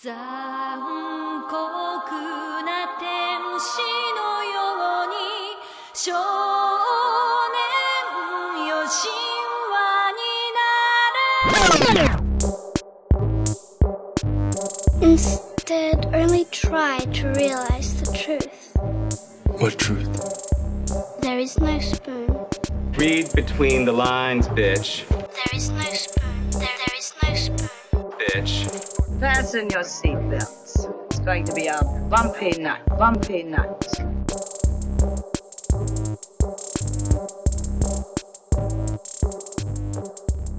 残酷な天使のように少年よ神話になれ Instead, only try to realize the truth. What truth? There is no spoon. Read between the lines, bitch. There is no spoon. There, there is no spoon. Bitch. Fasten your seatbelts. It's going to be a bumpy night, bumpy night.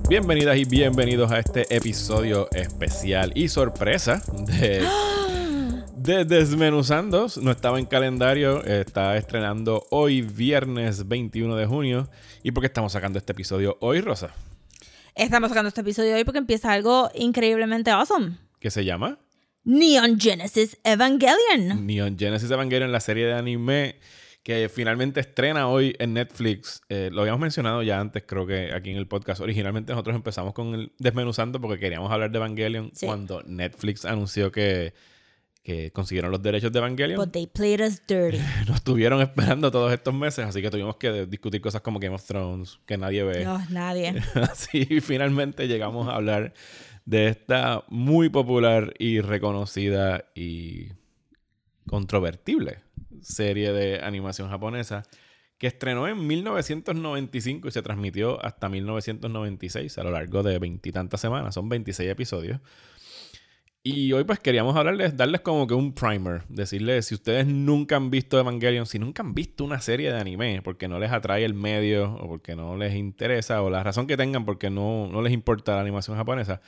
Bienvenidas y bienvenidos a este episodio especial y sorpresa de, de Desmenuzando. No estaba en calendario, está estrenando hoy viernes 21 de junio. ¿Y por qué estamos sacando este episodio hoy, Rosa? Estamos sacando este episodio hoy porque empieza algo increíblemente awesome. ¿Qué se llama? Neon Genesis Evangelion. Neon Genesis Evangelion, la serie de anime que finalmente estrena hoy en Netflix. Eh, lo habíamos mencionado ya antes, creo que aquí en el podcast. Originalmente nosotros empezamos con el desmenuzando porque queríamos hablar de Evangelion Sí. cuando Netflix anunció que, que consiguieron los derechos de Evangelion. But they played us dirty. Nos estuvieron esperando todos estos meses, así que tuvimos que discutir cosas como Game of Thrones, que nadie ve. No, nadie. Así finalmente llegamos a hablar de esta muy popular y reconocida y controvertible serie de animación japonesa que estrenó en 1995 y se transmitió hasta 1996 a lo largo de veintitantas semanas, son 26 episodios. Y hoy pues queríamos hablarles, darles como que un primer, decirles si ustedes nunca han visto Evangelion, si nunca han visto una serie de anime porque no les atrae el medio o porque no les interesa o la razón que tengan porque no, no les importa la animación japonesa,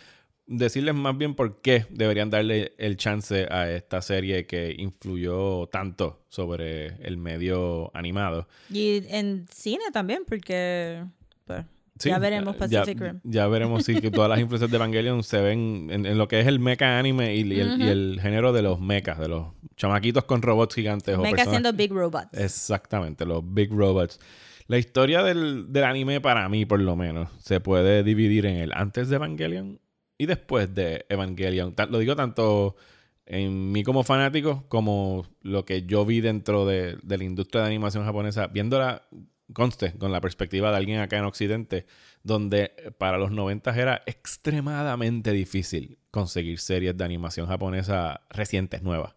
decirles más bien por qué deberían darle el chance a esta serie que influyó tanto sobre el medio animado. Y en cine también, porque pues, Sí, ya veremos Pacific ya, Rim. Ya veremos si que todas las influencias de Evangelion se ven en, en lo que es el mecha anime y, y el, y el género de los mechas, de los chamaquitos con robots gigantes. o Mecha personas- siendo Big Robots. Exactamente, los big robots. La historia del, del anime, para mí, por lo menos, se puede dividir en el antes de Evangelion y después de Evangelion. Lo digo tanto en mí como fanático, como lo que yo vi dentro de, de la industria de animación japonesa, viéndola, conste, con la perspectiva de alguien acá en Occidente, donde para los 90 era extremadamente difícil conseguir series de animación japonesa recientes, nuevas.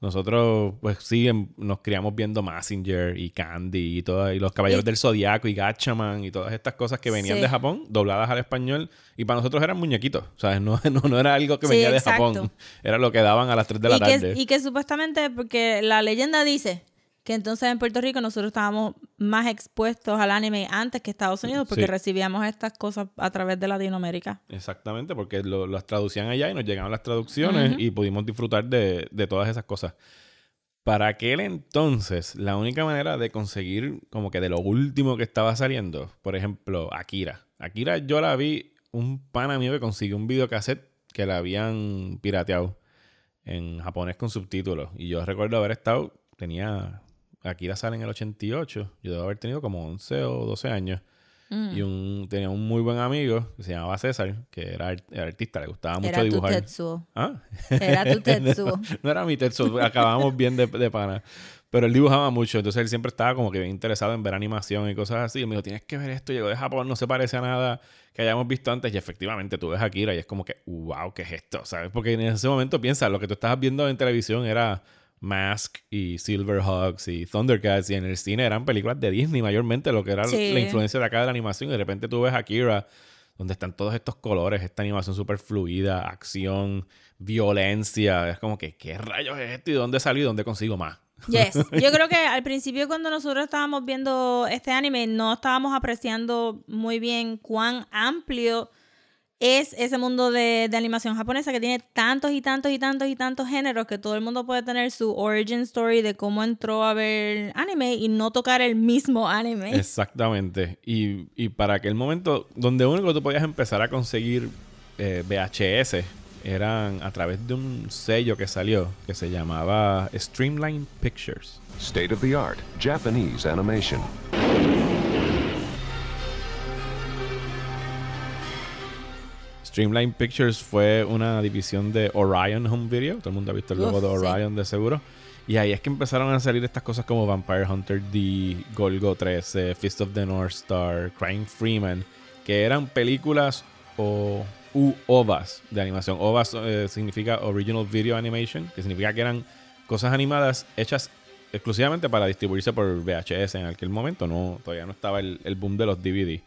Nosotros, pues sí, em- nos criamos viendo Massinger y Candy y, todas, y los Caballeros Y- del Zodiaco y Gatchaman y todas estas cosas que venían Sí. de Japón, dobladas al español. Y para nosotros eran muñequitos. ¿Sabes? No, no, no era algo que Sí, venía de exacto. Japón. Era lo que daban a las 3 de la y, tarde. que, y que supuestamente, porque la leyenda dice que entonces en Puerto Rico nosotros estábamos más expuestos al anime antes que Estados Unidos porque Sí. recibíamos estas cosas a través de Latinoamérica. Exactamente, porque lo- las traducían allá y nos llegaban las traducciones y pudimos disfrutar de, de todas esas cosas. Para aquel entonces, la única manera de conseguir como que de lo último que estaba saliendo, por ejemplo, Akira. Akira yo la vi, un pana mío que consiguió un videocassette que la habían pirateado en japonés con subtítulos. Y yo recuerdo haber estado, tenía, Akira sale en el 88, yo debo haber tenido como 11 o 12 años. Mm. Y un, tenía un muy buen amigo que se llamaba César, que era, art- era artista, le gustaba mucho Era tu dibujar. Tetsuo. ¿Ah? Era tu Tetsuo. no era mi Tetsuo, acabábamos bien de, de pana. Pero él dibujaba mucho, entonces él siempre estaba como que bien interesado en ver animación y cosas así. Y me dijo, tienes que ver esto, llegó de Japón, no se parece a nada que hayamos visto antes. Y efectivamente tú ves a Akira y es como que, wow, ¿qué es esto? ¿Sabes? Porque en ese momento piensa, lo que tú estabas viendo en televisión era Mask y Silverhawks y Thundercats y en el cine eran películas de Disney mayormente, lo que era Sí. la influencia de acá de la animación. Y de repente tú ves a Akira donde están todos estos colores, esta animación súper fluida, acción, violencia. Es como que, ¿qué rayos es esto y de dónde salió y dónde consigo más? Yes. Yo creo que al principio cuando nosotros estábamos viendo este anime no estábamos apreciando muy bien cuán amplio es ese mundo de, de animación japonesa que tiene tantos y tantos y tantos y tantos géneros que todo el mundo puede tener su origin story de cómo entró a ver anime y no tocar el mismo anime. Exactamente. Y, y para aquel momento, donde único que tú podías empezar a conseguir eh, VHS eran a través de un sello que salió que se llamaba Streamline Pictures. State of the art Japanese animation. Streamline Pictures fue una división de Orion Home Video. Todo el mundo ha visto el logo Uf, de sí. Orion de seguro. Y ahí es que empezaron a salir estas cosas como Vampire Hunter D, Golgo 13, Fist of the North Star, Crying Freeman, que eran películas o u OVAs de animación. OVAs eh, significa Original Video Animation, que significa que eran cosas animadas hechas exclusivamente para distribuirse por VHS en aquel momento. No, todavía no estaba el, el boom de los DVD.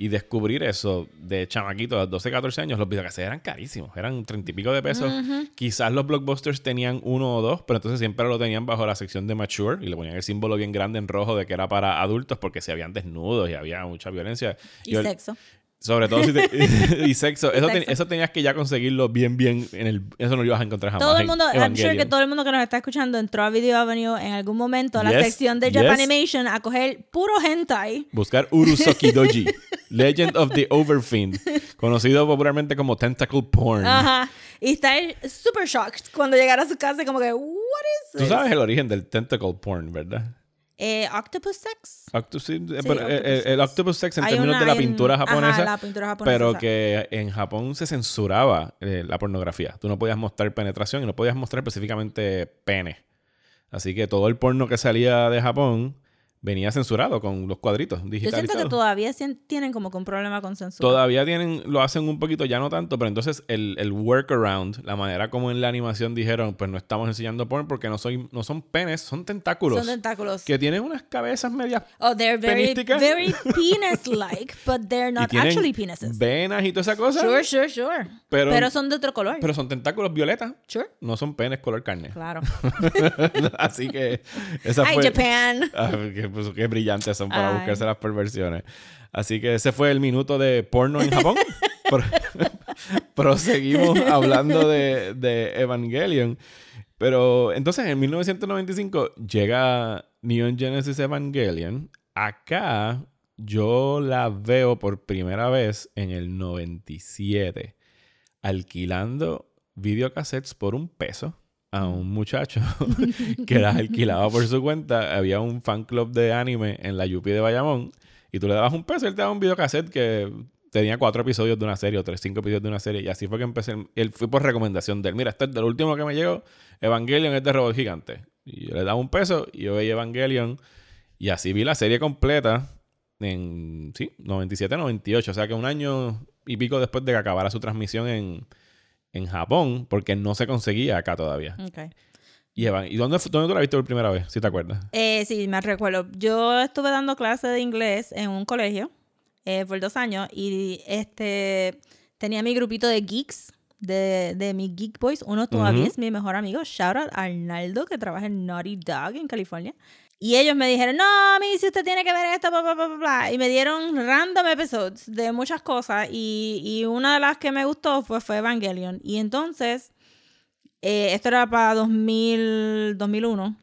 Y descubrir eso de chamaquito a los 12, 14 años, los videocassettes eran carísimos. Eran 30 y pico de pesos. Quizás los blockbusters tenían uno o dos, pero entonces siempre lo tenían bajo la sección de mature y le ponían el símbolo bien grande en rojo de que era para adultos porque se habían desnudos y había mucha violencia. Y el- sexo. Sobre todo si te- y sexo. Eso, eso tenías que ya conseguirlo bien, bien en el. Eso no lo ibas a encontrar jamás. Todo el mundo, I'm sure que todo el mundo que nos está escuchando entró a Video Avenue en algún momento a la Yes, sección de yes. Japanimation a coger puro hentai. Buscar Urusoki Doji, Legend of the Overfiend, conocido popularmente como Tentacle Porn. Ajá. Y está super shocked cuando llegara a su casa como que, what is Tú this? sabes el origen del Tentacle Porn, ¿verdad? Eh, Octopus Sex. Octu- sí, eh, Sí, pero, eh, octopus eh, el octopus sex en Hay términos una de la en- pintura ajá, japonesa, la pintura japonesa, pero que en Japón se censuraba eh, la pornografía. Tú no podías mostrar penetración y no podías mostrar específicamente pene. Así que todo el porno que salía de Japón venía censurado con los cuadritos Yo digitalizados. siento que todavía tienen como que un problema con censura. Todavía tienen, lo hacen un poquito, ya no tanto, pero entonces el, el workaround, la manera como en la animación dijeron, pues no estamos enseñando porn porque no, soy, no son penes, son tentáculos. Son tentáculos. que tienen unas cabezas medias Oh, they're very, penísticas. very penis-like, but they're not actually penises. venas y toda esa cosa. Sure, sure, sure. Pero- Pero, son de otro color. Pero son tentáculos violetas. sure. No son penes color carne. Claro. Así que esa Ay, fue... Japan. Ah, qué, pues, qué brillantes son para Ay. buscarse las perversiones. Así que ese fue el minuto de porno en Japón. Pro- Proseguimos hablando de, de Evangelion. Pero entonces en 1995 llega Neon Genesis Evangelion. Acá yo la veo por primera vez en el 97 alquilando videocassettes por un peso a un muchacho que las alquilaba por su cuenta. Había un fan club de anime en la Yupi de Bayamón y tú le dabas un peso y él te daba un videocassette que tenía cuatro episodios de una serie o tres, cinco episodios de una serie. Y así fue que empecé. Él fue por recomendación de él. Mira, este es del último que me llegó. Evangelion es de Robot Gigante. Y yo le daba un peso y yo veía Evangelion. Y así vi la serie completa en, sí, 97, 98. O sea que un año y pico después de que acabara su transmisión en, en Japón, porque no se conseguía acá todavía. Okay. Y, Evan- ¿y dónde, dónde tú la viste por primera vez? Si te acuerdas. Eh, sí, me recuerdo. Yo estuve dando clases de inglés en un colegio eh, por dos años y este tenía mi grupito de geeks, de, de mis Geek Boys. Uno todavía Ujú. es mi mejor amigo, shout out a Arnaldo, que trabaja en Naughty Dog en California. Y ellos me dijeron, no, si usted tiene que ver esto, bla, bla, bla, bla, bla. Y me dieron random episodes de muchas cosas. Y, y una de las que me gustó fue, fue Evangelion. Y entonces, eh, esto era para 2000, 2001.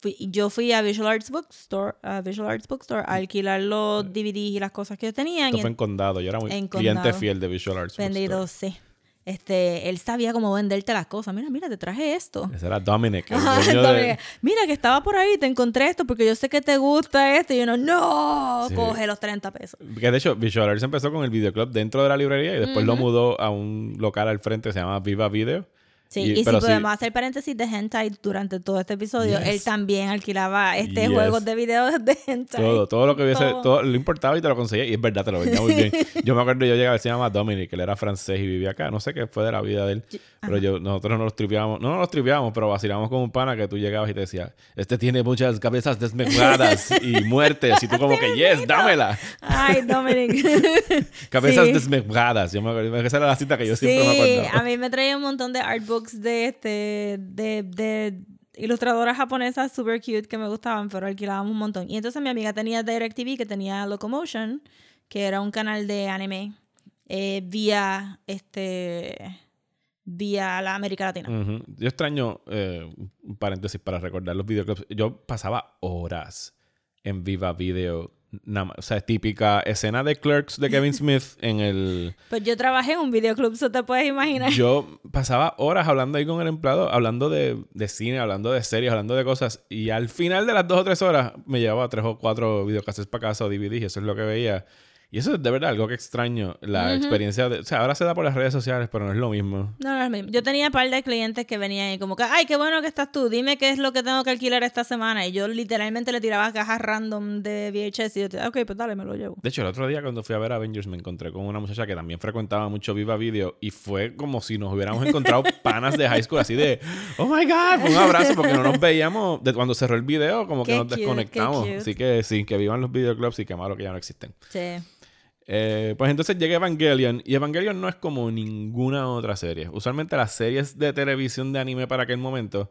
Fui- yo fui a Visual Arts Bookstore, a Visual Arts Bookstore a alquilar los DVDs y las cosas que tenían. Esto y fue en Condado. Yo era muy en cliente Condado. fiel de Visual Arts. vendido, Bookstore. sí. Este, él sabía cómo venderte las cosas. Mira, mira, te traje esto. Ese era Dominic. Ajá, de- Mira, que estaba por ahí, te encontré esto porque yo sé que te gusta esto. Y uno, no, Sí. coge los 30 pesos. Que de hecho, Visual Arts empezó con el videoclub dentro de la librería y después lo mudó a un local al frente que se llama Viva Video. Sí, Y- y, si sí- podemos hacer paréntesis de hentai durante todo este episodio, Yes. él también alquilaba este Yes. juegos de videos de hentai. Todo, todo lo que hubiese, Todo. todo lo importaba y te lo conseguía. Y es verdad, te lo vendía muy bien. Yo me acuerdo, yo llegaba, se llama Dominic, él era francés y vivía acá. No sé qué fue de la vida de él. Pero yo, nosotros no los tripeábamos, no nos los tripeábamos, pero vacilábamos con un pana que tú llegabas y te decía, este tiene muchas cabezas desmembradas y muertes. Y tú como que, yes, dámela. Ay, Dominic. Cabezas Sí. desmembradas. Yo me acuerdo, esa era la cita que yo siempre me Sí, acuerdo. a mí me traía un montón de artbooks de este de, de ilustradoras japonesas super cute que me gustaban, pero alquilábamos un montón. Y entonces mi amiga tenía DirecTV que tenía Locomotion, que era un canal de anime eh, vía este vía la América Latina. Yo extraño, eh, un paréntesis para recordar los videoclips. Yo pasaba horas en Viva Video. Nada o sea, típica escena de Clerks de Kevin Smith en el... Pues yo trabajé en un videoclub, eso te puedes imaginar. Yo pasaba horas hablando ahí con el empleado, hablando de, de cine, hablando de series, hablando de cosas. Y al final de las dos o tres horas me llevaba tres o cuatro videocassettes para casa o DVDs y eso es lo que veía. Y eso es de verdad algo que extraño. La experiencia de... O sea, ahora se da por las redes sociales, pero no es lo mismo. No, no es lo mismo. Yo tenía un par de clientes que venían y como que, ay, qué bueno que estás tú, dime qué es lo que tengo que alquilar esta semana. Y yo literalmente le tiraba cajas random de VHS y yo, te- ok, pues dale, me lo llevo. De hecho, el otro día cuando fui a ver Avengers me encontré con una muchacha que también frecuentaba mucho Viva Video y fue como si nos hubiéramos encontrado panas de high school así de, oh my god, fue un abrazo porque no nos veíamos de cuando cerró el video, como que nos cute, desconectamos. Así que sí, que vivan los videoclubs y qué malo que ya no existen. Sí. Eh, pues entonces llega Evangelion y Evangelion no es como ninguna otra serie. Usualmente las series de televisión de anime para aquel momento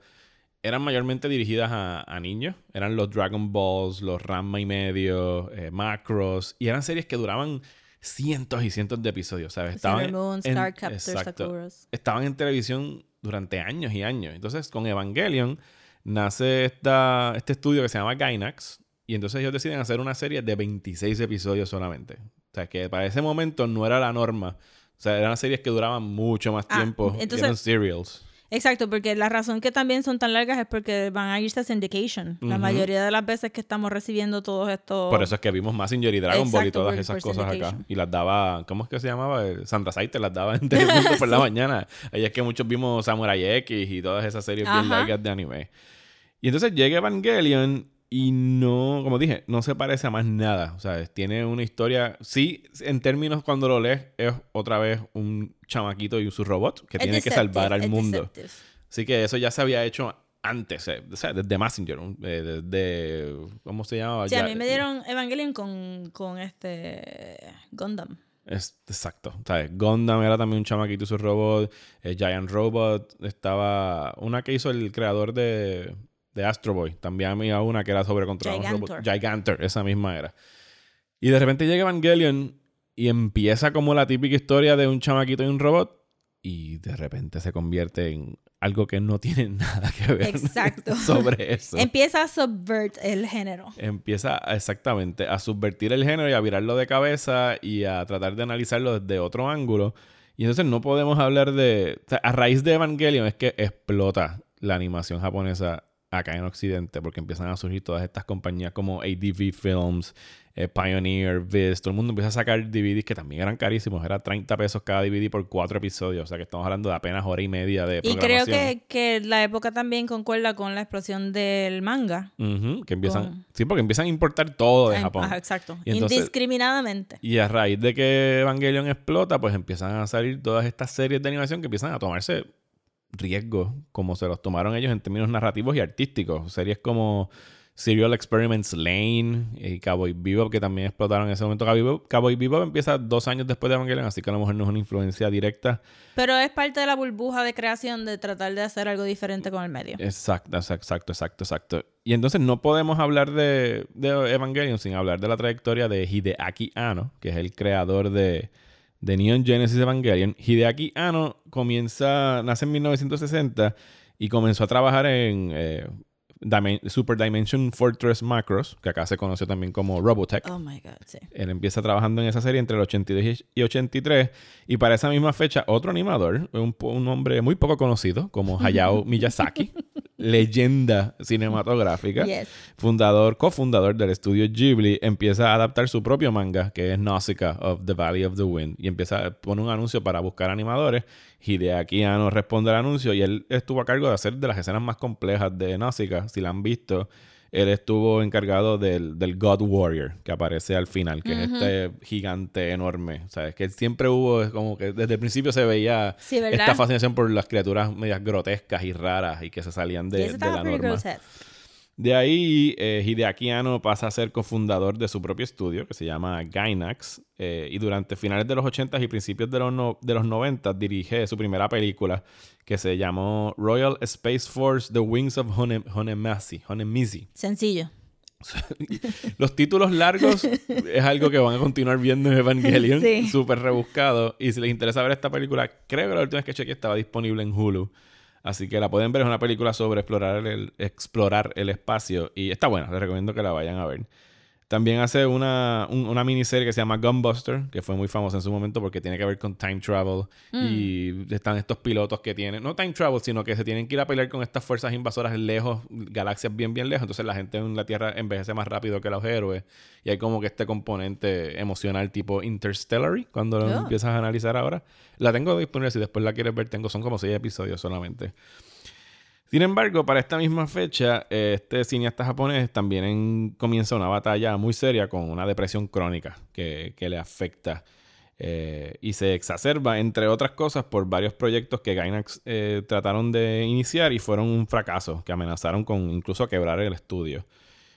eran mayormente dirigidas a, a niños. Eran los Dragon Balls, los Ranma y medio, eh, Macros. Y eran series que duraban cientos y cientos de episodios, ¿sabes? Moon, en- exacto. Estaban en televisión durante años y años. Entonces, con Evangelion nace esta, este estudio que se llama Gainax. Y entonces ellos deciden hacer una serie de 26 episodios solamente. O sea, que para ese momento no era la norma. O sea, eran series que duraban mucho más Ah, tiempo. entonces- eran serials. Exacto, porque la razón que también son tan largas es porque van a irse a syndication. La Ujú. mayoría de las veces que estamos recibiendo todos estos... Por eso es que vimos Messenger y Dragon Ball y todas por- esas por cosas acá. Y las daba, ¿cómo es que se llamaba? Eh, Sandra Saite las daba en Telemundo por la mañana. Ahí es que muchos vimos Samurai X y todas esas series bien Ajá. largas de anime. Y entonces llega Evangelion y no, como dije, no se parece a más nada. O sea, tiene una historia, sí, en términos cuando lo lees, es otra vez un chamaquito y su robot que Es tiene que salvar al mundo. deceptive. Así que eso ya se había hecho antes, eh, o sea, desde Messenger, eh, desde, ¿cómo se llamaba? Sí, a Ya- mí me dieron Evangelion con, con este Gundam. Es, exacto. ¿sabes? Gundam era también un chamaquito y su robot. eh, Giant Robot. Estaba una que hizo el creador de, de Astro Boy. También había una que era sobre controlar un robot. Gigantor. Gigantor, esa misma era. Y de repente llega Evangelion y empieza como la típica historia de un chamaquito y un robot. Y de repente se convierte en algo que no tiene nada que ver Exacto. sobre eso. Empieza a subvert el género. Empieza exactamente a subvertir el género y a virarlo de cabeza y a tratar de analizarlo desde otro ángulo. Y entonces no podemos hablar de... o sea, a raíz de Evangelion es que explota la animación japonesa acá en Occidente porque empiezan a surgir todas estas compañías como ADV Films, eh, Pioneer, Viz. Todo el mundo empieza a sacar DVDs que también eran carísimos. Era 30 pesos cada DVD por cuatro episodios. O sea que estamos hablando de apenas hora y media de Y creo que, que la época también concuerda con la explosión del manga. Que empiezan... con- Sí, porque empiezan a importar todo de Japón. ajá, exacto. Y entonces- Indiscriminadamente. Y a raíz de que Evangelion explota, pues empiezan a salir todas estas series de animación que empiezan a tomarse riesgos, como se los tomaron ellos en términos narrativos y artísticos. Series como Serial Experiments Lane y Cowboy Bebop, que también explotaron en ese momento. Cowboy Bebop, Cowboy Bebop empieza dos años después de Evangelion, así que a lo mejor no es una influencia directa. Pero es parte de la burbuja de creación de tratar de hacer algo diferente con el medio. Exacto, exacto, exacto, exacto. Y entonces no podemos hablar de, de Evangelion sin hablar de la trayectoria de Hideaki Anno, que es el creador de, de Neon Genesis Evangelion. Hideaki Anno comienza, nace en 1960 y comenzó a trabajar en eh, Super Dimension Fortress Macros, que acá se conoció también como Robotech. Oh my God, sí. Él empieza trabajando en esa serie entre el 82 y 83. Y para esa misma fecha, otro animador, un, un hombre muy poco conocido, como Hayao Miyazaki, leyenda cinematográfica, Yes. fundador, cofundador del estudio Ghibli, empieza a adaptar su propio manga, que es Nausicaa of the Valley of the Wind. Y empieza a poner un anuncio para buscar animadores. Hideaki Anno responde al anuncio y él estuvo a cargo de hacer de las escenas más complejas de Nausicaa. Si la han visto, él estuvo encargado del, del God Warrior, que aparece al final, que es este gigante enorme. O sea, es que siempre hubo, es como que desde el principio se veía esta fascinación por las criaturas medias grotescas y raras y que se salían de, de la norma. grotesque. De ahí, eh, Hideaki Anno pasa a ser cofundador de su propio estudio, que se llama Gainax, eh, y durante finales de los 80 y principios de los, no- de los 90 dirige su primera película, que se llamó Royal Space Force The Wings of Hone- Honemasi. Honemisi. Sencillo. Los títulos largos es algo que van a continuar viendo en Evangelion, Sí. súper rebuscado. Y si les interesa ver esta película, creo que la última vez que chequeé estaba disponible en Hulu. Así que la pueden ver, es una película sobre explorar el, explorar el espacio y está buena, les recomiendo que la vayan a ver. También hace una, un- una miniserie que se llama Gunbuster, que fue muy famosa en su momento porque tiene que ver con time travel. Y están estos pilotos que tienen, no time travel, sino que se tienen que ir a pelear con estas fuerzas invasoras lejos, galaxias bien, bien lejos. Entonces la gente en la Tierra envejece más rápido que los héroes. Y hay como que este componente emocional tipo Interstellar, cuando lo Oh. empiezas a analizar ahora. La tengo disponible, si después la quieres ver, tengo, son como seis episodios solamente. Sin embargo, para esta misma fecha, eh, este cineasta japonés también en- comienza una batalla muy seria con una depresión crónica que, que le afecta eh, y se exacerba, entre otras cosas, por varios proyectos que Gainax eh, trataron de iniciar y fueron un fracaso, que amenazaron con incluso quebrar el estudio.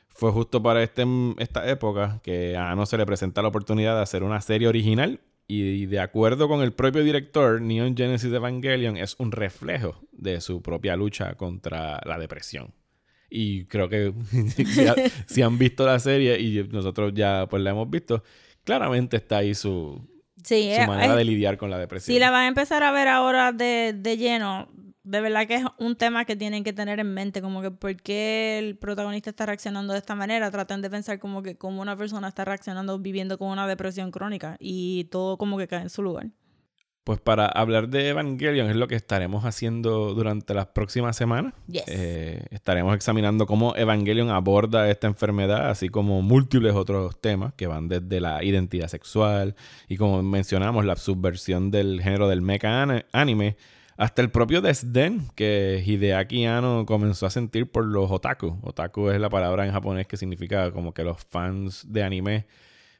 Fue justo para este, esta época que a Ano se le presenta la oportunidad de hacer una serie original y de acuerdo con el propio director, Neon Genesis Evangelion es un reflejo de su propia lucha contra la depresión. Y creo que si, ha- si han visto la serie y nosotros ya pues la hemos visto, claramente está ahí su, Sí, su eh, manera eh, de lidiar con la depresión. Si la van a empezar a ver ahora de, de lleno, de verdad que es un tema que tienen que tener en mente, como que por qué el protagonista está reaccionando de esta manera, traten de pensar como que cómo una persona está reaccionando viviendo con una depresión crónica y todo como que cae en su lugar. Pues para hablar de Evangelion es lo que estaremos haciendo durante las próximas semanas. Yes. Eh, estaremos examinando cómo Evangelion aborda esta enfermedad, así como múltiples otros temas que van desde la identidad sexual y como mencionamos, la subversión del género del mecha anime, hasta el propio desdén que Hideaki Anno comenzó a sentir por los otaku. Otaku es la palabra en japonés que significa como que los fans de anime.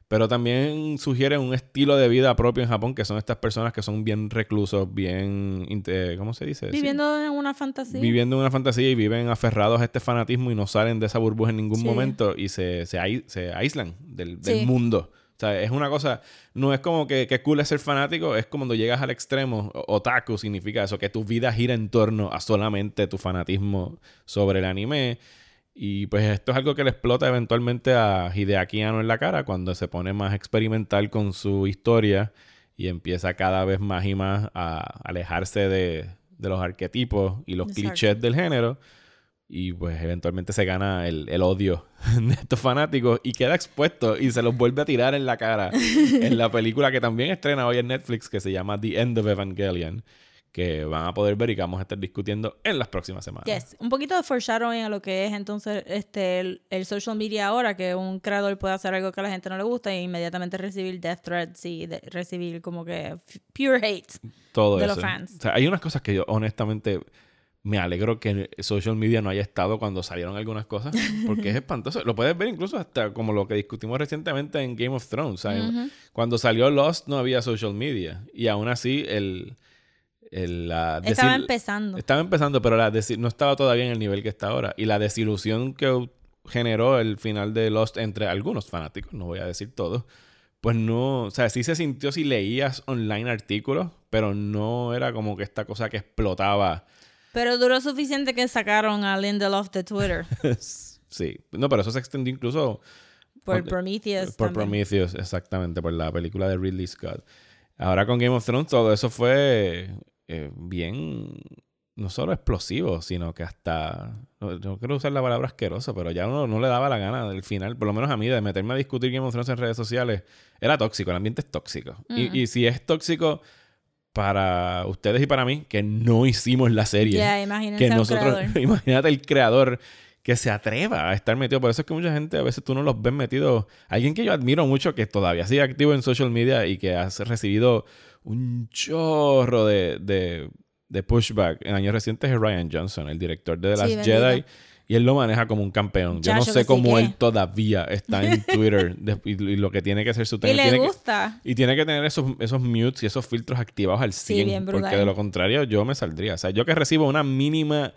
Pero también sugiere un estilo de vida propio en Japón, que son estas personas que son bien reclusos, bien... ¿Cómo se dice? Sí. Viviendo en una fantasía. Viviendo en una fantasía y viven aferrados a este fanatismo y no salen de esa burbuja en ningún Sí. momento y se, se, se aíslan del, del Sí. mundo. O sea, es una cosa, no es como que, que cool es ser fanático, es como cuando llegas al extremo, o- otaku significa eso, que tu vida gira en torno a solamente tu fanatismo sobre el anime. Y pues esto es algo que le explota eventualmente a Hideaki Anno en la cara cuando se pone más experimental con su historia y empieza cada vez más y más a alejarse de, de los arquetipos y los Exacto. clichés del género. Y pues eventualmente se gana el, el odio de estos fanáticos y queda expuesto y se los vuelve a tirar en la cara en la película que también estrena hoy en Netflix que se llama The End of Evangelion, que van a poder ver y que vamos a estar discutiendo en las próximas semanas. Yes. Un poquito de foreshadowing a lo que es entonces este el, el social media ahora, que un creador puede hacer algo que a la gente no le gusta e inmediatamente recibir death threats y de- recibir como que pure hate. Todo de eso. los fans. O sea, hay unas cosas que yo honestamente me alegro que social media no haya estado cuando salieron algunas cosas, porque es espantoso. Lo puedes ver incluso hasta como lo que discutimos recientemente en Game of Thrones. ¿sabes? Cuando salió Lost no había social media y aún así el... el la Estaba empezando. Estaba empezando, pero la no estaba todavía en el nivel que está ahora. Y la desilusión que generó el final de Lost entre algunos fanáticos, no voy a decir todos, pues no, o sea, sí se sintió si leías online artículos, pero no era como que esta cosa que explotaba. Pero duró suficiente que sacaron a Lindelof de Twitter sí, no, pero eso se extendió incluso por. Prometheus. por también. Prometheus, exactamente, por la película de Ridley Scott. Ahora con Game of Thrones todo eso fue eh, bien, no solo explosivo, sino que hasta, no, no quiero usar la palabra asqueroso, pero ya uno no le daba la gana del final, por lo menos a mí, de meterme a discutir Game of Thrones en redes sociales, era tóxico, el ambiente es tóxico. Y, y si es tóxico para ustedes y para mí, que no hicimos la serie Ya, imagínense que nosotros, creador. imagínate el creador que se atreva a estar metido. Por eso es que mucha gente a veces tú no los ves metidos. Alguien que yo admiro mucho, que todavía sigue activo en social media y que ha recibido un chorro de, de, de pushback en años recientes es Ryan Johnson, el director de The Last Sí, Jedi. Y él lo maneja como un campeón. Yo no sé que sí cómo que. él todavía está en Twitter de- y, y lo que tiene que hacer su Y tiene le que- gusta. y tiene que tener esos, esos mutes y esos filtros activados al 100. bien brutal. porque de lo contrario yo me saldría. O sea, yo que recibo una mínima,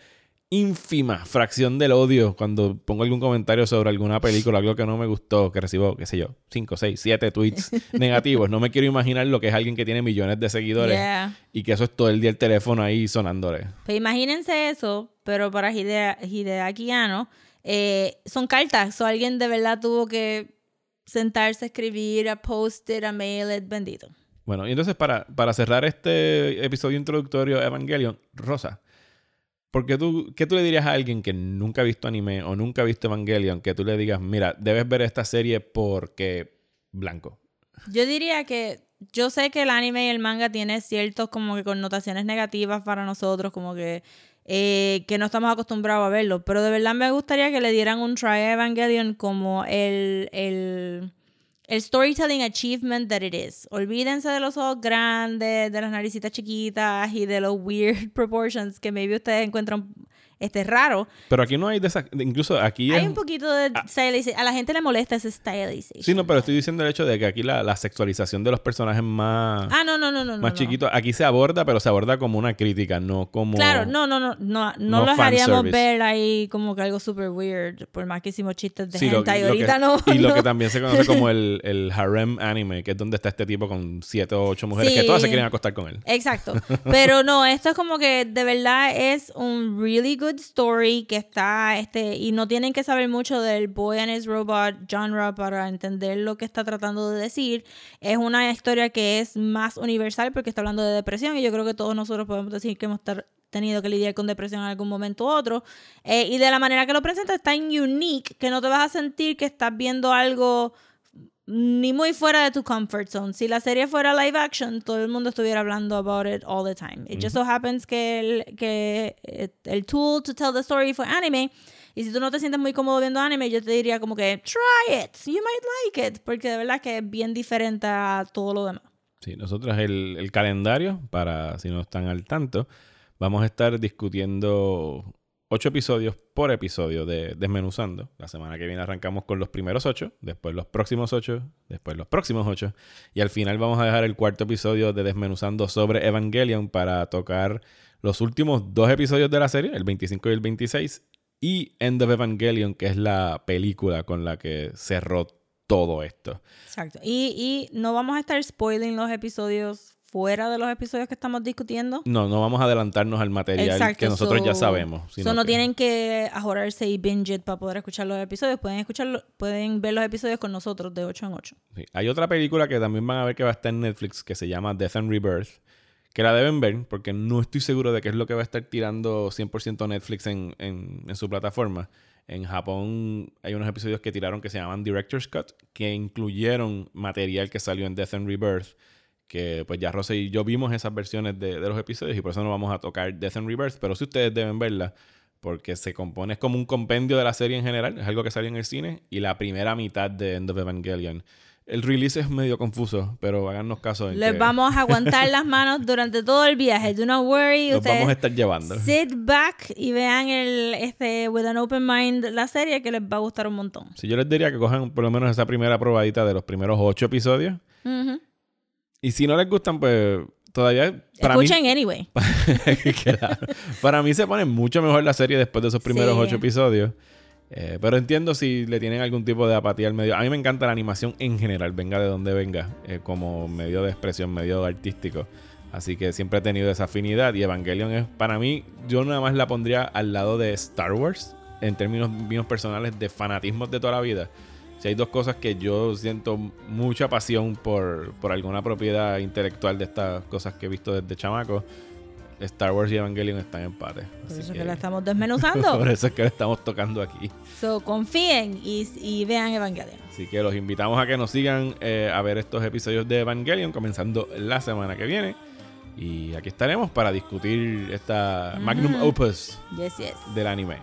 ínfima fracción del odio cuando pongo algún comentario sobre alguna película, algo que no me gustó, que recibo, qué sé yo, 5, 6, 7 tweets negativos. No me quiero imaginar lo que es alguien que tiene millones de seguidores Yeah. y que eso es todo el día el teléfono ahí sonándole. Pues imagínense eso, pero para Hidea, Hideaki Anno, eh, son cartas. O alguien de verdad tuvo que sentarse a escribir, a post it, a mail it, bendito. Bueno, y entonces para, para cerrar este episodio introductorio de Evangelion, Rosa, Porque tú, ¿qué tú le dirías a alguien que nunca ha visto anime o nunca ha visto Evangelion? Que tú le digas, mira, debes ver esta serie porque blanco. Yo diría que yo sé que el anime y el manga tiene ciertos como que connotaciones negativas para nosotros, como que eh, que no estamos acostumbrados a verlo, pero de verdad me gustaría que le dieran un try a Evangelion como el, el, el storytelling achievement that it is. Olvídense de los ojos grandes, de las naricitas chiquitas y de los weird proportions que maybe ustedes encuentran este raro. Pero aquí no hay de esas. Incluso aquí. Hay es- un poquito de stylization. A la gente le molesta ese stylization. Sí, no, pero estoy diciendo el hecho de que aquí la, la sexualización de los personajes más, Ah, no, no, no, no. más no. chiquitos, aquí se aborda, pero se aborda como una crítica, no como. Claro, no, no, no, no, no, no los haríamos ver ahí como que algo super weird, por más que hicimos chistes de Sí, lo- hentai lo que- ahorita no. Y lo no. que también se conoce como el, el harem anime, que es donde está este tipo con siete o ocho mujeres que Sí. todas se quieren acostar con él. Exacto. Pero no, esto es como que de verdad es un really good story que está, este, y no tienen que saber mucho del Boy and His Robot genre para entender lo que está tratando de decir. Es una historia que es más universal porque está hablando de depresión y yo creo que todos nosotros podemos decir que hemos tenido que lidiar con depresión en algún momento u otro. Eh, y de la manera que lo presenta es tan unique que no te vas a sentir que estás viendo algo ni muy fuera de tu comfort zone. Si la serie fuera live action, todo el mundo estuviera hablando about it all the time. It just so happens que el, que eh, el tool to tell the story fue anime. Y si tú no te sientes muy cómodo viendo anime, yo te diría como que try it, you might like it, porque de verdad que es bien diferente a todo lo demás. Sí, nosotros el, el calendario, para si no están al tanto, vamos a estar discutiendo ocho episodios por episodio de Desmenuzando. La semana que viene arrancamos con los primeros ocho, después los próximos ocho, después los próximos ocho, y al final vamos a dejar el cuarto episodio de Desmenuzando sobre Evangelion para tocar los últimos dos episodios de la serie, el 25 y el 26, y End of Evangelion, que es la película con la que cerró todo esto. Exacto. Y, y no vamos a estar spoiling los episodios fuera de los episodios que estamos discutiendo. No, no vamos a adelantarnos al material Exacto, que nosotros so- ya sabemos. So sino no que- tienen que ajorarse y binge it para poder escuchar los episodios. Pueden escucharlo, pueden ver los episodios con nosotros de 8 en 8. Sí. Hay otra película que también van a ver que va a estar en Netflix que se llama Death and Rebirth, que la deben ver porque no estoy seguro de qué es lo que va a estar tirando 100% Netflix en, en- en su plataforma. En Japón hay unos episodios que tiraron que se llaman Director's Cut, que incluyeron material que salió en Death and Rebirth, que pues ya Rose y yo vimos esas versiones de, de los episodios y por eso no vamos a tocar Death and Rebirth, pero si ustedes deben verla, porque se compone, es como un compendio de la serie en general, es algo que salió en el cine, y la primera mitad de End of Evangelion. El release es medio confuso, pero háganos caso. En Les que vamos a aguantar las manos durante todo el viaje. Do not worry. los ustedes vamos a estar llevando. sit back y vean el, este, with an open mind la serie que les va a gustar un montón. Si yo les diría que cojan por lo menos esa primera probadita de los primeros ocho episodios, Ujú. Y si no les gustan, pues todavía para Escuchen mí, anyway. Claro. para mí se pone mucho mejor la serie después de esos primeros Sí. ocho episodios. Eh, pero entiendo si le tienen algún tipo de apatía al medio. A mí me encanta la animación en general, venga de donde venga, eh, como medio de expresión, medio artístico. Así que siempre he tenido esa afinidad. Y Evangelion es, para mí, yo nada más la pondría al lado de Star Wars, en términos míos personales de fanatismos de toda la vida. Si hay dos cosas que yo siento mucha pasión por, por alguna propiedad intelectual de estas cosas que he visto desde chamaco, Star Wars y Evangelion están en empate. Por eso que- que la estamos desmenuzando. por eso es que lo estamos tocando aquí. so, confíen y, y vean Evangelion. Así que los invitamos a que nos sigan eh, a ver estos episodios de Evangelion comenzando la semana que viene. Y aquí estaremos para discutir esta magnum opus Yes, yes. del anime.